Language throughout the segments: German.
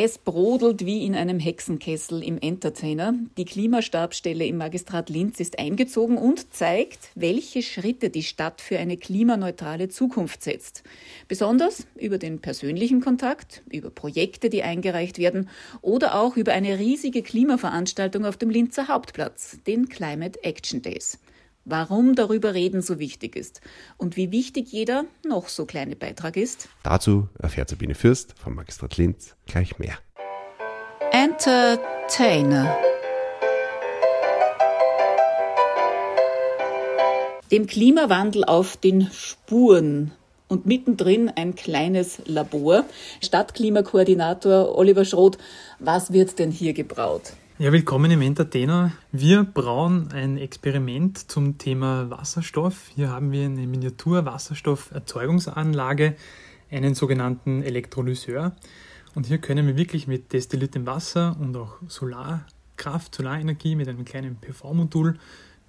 Es brodelt wie in einem Hexenkessel im Entertainer. Die Klimastabsstelle im Magistrat Linz ist eingezogen und zeigt, welche Schritte die Stadt für eine klimaneutrale Zukunft setzt. Besonders über den persönlichen Kontakt, über Projekte, die eingereicht werden oder auch über eine riesige Klimaveranstaltung auf dem Linzer Hauptplatz, den Climate Action Days warum darüber reden so wichtig ist und wie wichtig jeder noch so kleine Beitrag ist. Dazu erfährt Sabine Fürst vom Magistrat Linz gleich mehr. Entertainer. Dem Klimawandel auf den Spuren und mittendrin ein kleines Labor. Stadtklimakoordinator Oliver Schroth, was wird denn hier gebraut? Ja, willkommen im Entertainer. Wir brauen ein Experiment zum Thema Wasserstoff. Hier haben wir eine Miniatur-Wasserstofferzeugungsanlage, einen sogenannten Elektrolyseur. Und hier können wir wirklich mit destilliertem Wasser und auch Solarkraft, Solarenergie mit einem kleinen PV-Modul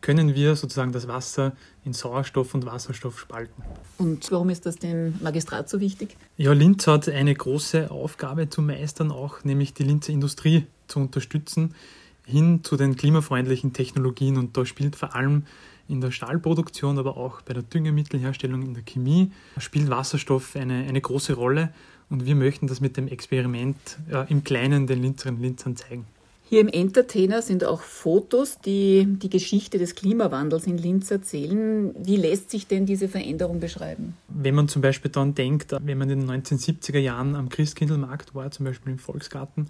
können wir sozusagen das Wasser in Sauerstoff und Wasserstoff spalten. Und warum ist das dem Magistrat so wichtig? Ja, Linz hat eine große Aufgabe zu meistern, auch nämlich die Linzer Industrie zu unterstützen, hin zu den klimafreundlichen Technologien. Und da spielt vor allem in der Stahlproduktion, aber auch bei der Düngemittelherstellung, in der Chemie, spielt Wasserstoff eine, eine große Rolle. Und wir möchten das mit dem Experiment äh, im Kleinen den Linzerinnen und Linzern zeigen. Hier im Entertainer sind auch Fotos, die die Geschichte des Klimawandels in Linz erzählen. Wie lässt sich denn diese Veränderung beschreiben? Wenn man zum Beispiel dann denkt, wenn man in den 1970er Jahren am Christkindlmarkt war, zum Beispiel im Volksgarten,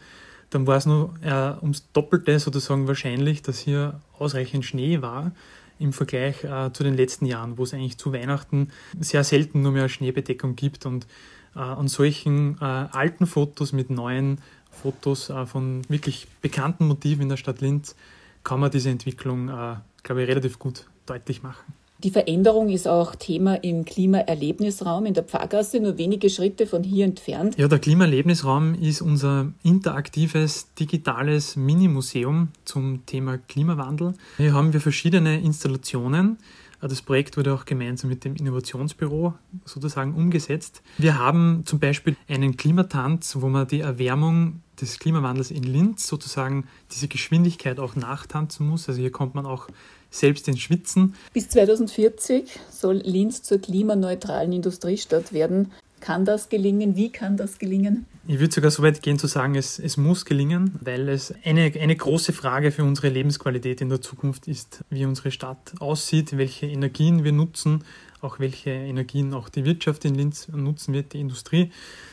dann war es nur äh, ums Doppelte sozusagen wahrscheinlich, dass hier ausreichend Schnee war im Vergleich äh, zu den letzten Jahren, wo es eigentlich zu Weihnachten sehr selten nur mehr Schneebedeckung gibt. Und äh, an solchen äh, alten Fotos mit neuen Fotos äh, von wirklich bekannten Motiven in der Stadt Linz kann man diese Entwicklung, äh, glaube ich, relativ gut deutlich machen. Die Veränderung ist auch Thema im Klimaerlebnisraum in der Pfarrgasse, nur wenige Schritte von hier entfernt. Ja, der Klimaerlebnisraum ist unser interaktives, digitales Minimuseum zum Thema Klimawandel. Hier haben wir verschiedene Installationen. Das Projekt wurde auch gemeinsam mit dem Innovationsbüro sozusagen umgesetzt. Wir haben zum Beispiel einen Klimatanz, wo man die Erwärmung des Klimawandels in Linz sozusagen diese Geschwindigkeit auch nachtanzen muss. Also hier kommt man auch selbst ins Schwitzen. Bis 2040 soll Linz zur klimaneutralen Industriestadt werden. Kann das gelingen? Wie kann das gelingen? Ich würde sogar so weit gehen zu sagen, es, es muss gelingen, weil es eine, eine große Frage für unsere Lebensqualität in der Zukunft ist, wie unsere Stadt aussieht, welche Energien wir nutzen, auch welche Energien auch die Wirtschaft in Linz nutzen wird, die Industrie.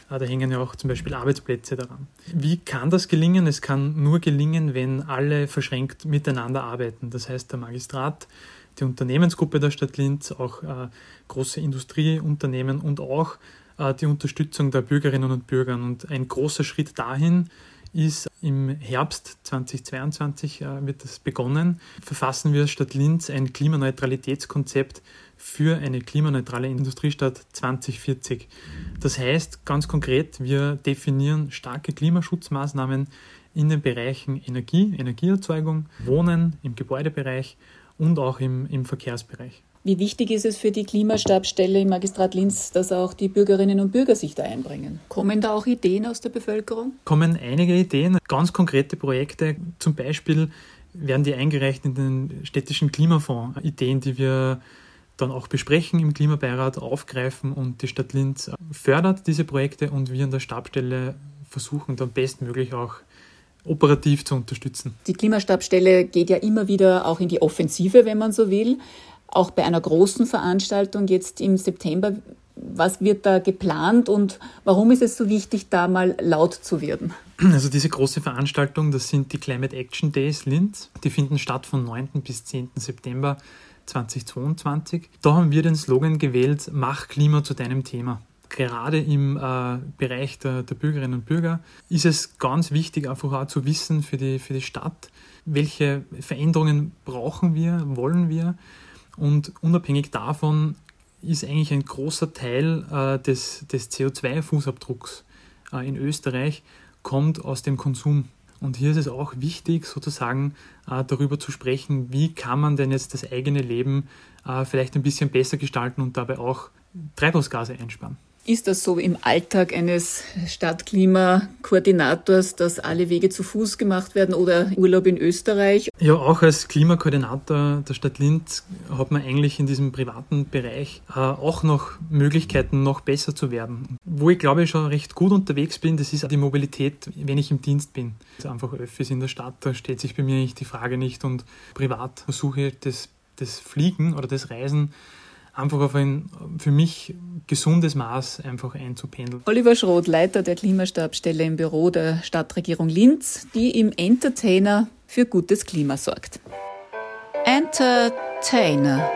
Ah, da hängen ja auch zum Beispiel Arbeitsplätze daran. Wie kann das gelingen? Es kann nur gelingen, wenn alle verschränkt miteinander arbeiten. Das heißt, der Magistrat, die Unternehmensgruppe der Stadt Linz, auch äh, große Industrieunternehmen und auch die Unterstützung der Bürgerinnen und Bürger. Und ein großer Schritt dahin ist im Herbst 2022 äh, wird das begonnen. Verfassen wir Stadt Linz ein Klimaneutralitätskonzept für eine klimaneutrale Industriestadt 2040. Das heißt ganz konkret, wir definieren starke Klimaschutzmaßnahmen in den Bereichen Energie, Energieerzeugung, Wohnen im Gebäudebereich und auch im, im Verkehrsbereich. Wie wichtig ist es für die Klimastabsstelle im Magistrat Linz, dass auch die Bürgerinnen und Bürger sich da einbringen? Kommen da auch Ideen aus der Bevölkerung? Kommen einige Ideen, ganz konkrete Projekte. Zum Beispiel werden die eingereicht in den städtischen Klimafonds. Ideen, die wir dann auch besprechen im Klimabeirat, aufgreifen und die Stadt Linz fördert diese Projekte und wir an der Stabstelle versuchen dann bestmöglich auch operativ zu unterstützen. Die Klimastabstelle geht ja immer wieder auch in die Offensive, wenn man so will auch bei einer großen Veranstaltung jetzt im September. Was wird da geplant und warum ist es so wichtig, da mal laut zu werden? Also diese große Veranstaltung, das sind die Climate Action Days Linz. Die finden statt von 9. bis 10. September 2022. Da haben wir den Slogan gewählt, mach Klima zu deinem Thema. Gerade im äh, Bereich der, der, Bürgerinnen und Bürger ist es ganz wichtig, einfach auch zu wissen für die, für die Stadt, welche Veränderungen brauchen wir, wollen wir und unabhängig davon ist eigentlich ein großer Teil äh, des, des CO2-Fußabdrucks äh, in Österreich kommt aus dem Konsum. Und hier ist es auch wichtig, sozusagen äh, darüber zu sprechen, wie kann man denn jetzt das eigene Leben äh, vielleicht ein bisschen besser gestalten und dabei auch Treibhausgase einsparen. Ist das so im Alltag eines Stadtklimakoordinators, dass alle Wege zu Fuß gemacht werden oder Urlaub in Österreich? Ja, auch als Klimakoordinator der Stadt Linz hat man eigentlich in diesem privaten Bereich äh, auch noch Möglichkeiten, noch besser zu werden. Wo ich glaube ich schon recht gut unterwegs bin, das ist die Mobilität, wenn ich im Dienst bin. Also einfach Öffis in der Stadt, da stellt sich bei mir nicht die Frage nicht und privat versuche ich das, das Fliegen oder das Reisen einfach auf ein für mich gesundes Maß einfach einzupendeln. Oliver Schroth, Leiter der Klimastabstelle im Büro der Stadtregierung Linz, die im Entertainer für gutes Klima sorgt. Entertainer.